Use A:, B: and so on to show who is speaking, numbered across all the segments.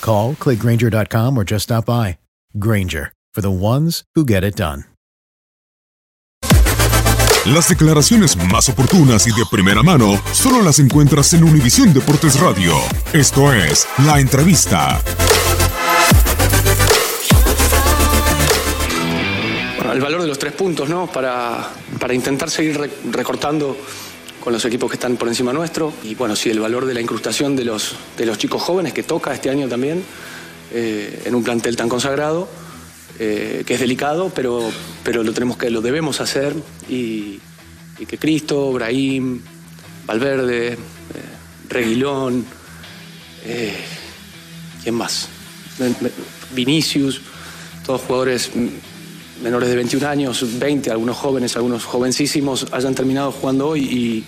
A: Call, clickgranger.com, or just stop by. Granger, for the ones who get it done.
B: Las declaraciones más oportunas y de primera mano solo las encuentras en Univisión Deportes Radio. Esto es La Entrevista.
C: Bueno, el valor de los tres puntos, ¿no? Para, para intentar seguir re- recortando con los equipos que están por encima nuestro. Y bueno, sí, el valor de la incrustación de los, de los chicos jóvenes que toca este año también eh, en un plantel tan consagrado, eh, que es delicado, pero, pero lo tenemos que, lo debemos hacer. Y, que Cristo, Brahim, Valverde, eh, Reguilón, eh, ¿quién más? Vinicius, todos jugadores menores de 21 años, 20, algunos jóvenes, algunos jovencísimos, hayan terminado jugando hoy y,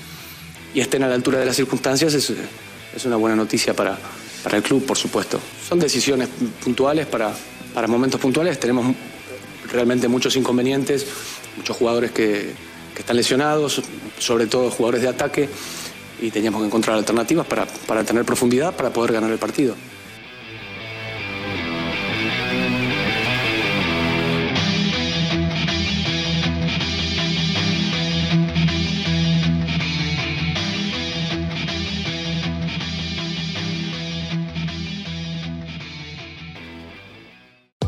C: y estén a la altura de las circunstancias, es, es una buena noticia para, para el club, por supuesto. Son decisiones puntuales para, para momentos puntuales. Tenemos realmente muchos inconvenientes, muchos jugadores que, que están lesionados, sobre todo jugadores de ataque, y teníamos que encontrar alternativas para, para tener profundidad, para poder ganar el partido.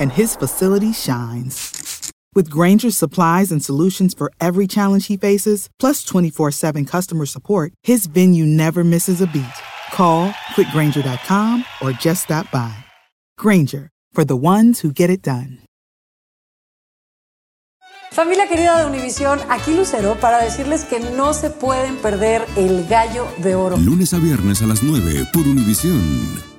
D: and his facility shines. With Granger's supplies and solutions for every challenge he faces, plus 24 7 customer support, his venue never misses a beat. Call quickgranger.com or just stop by. Granger, for the ones who get it done.
E: Familia querida de Univisión, aquí Lucero para decirles que no se pueden perder el gallo de oro.
F: Lunes a viernes a las 9 por Univisión.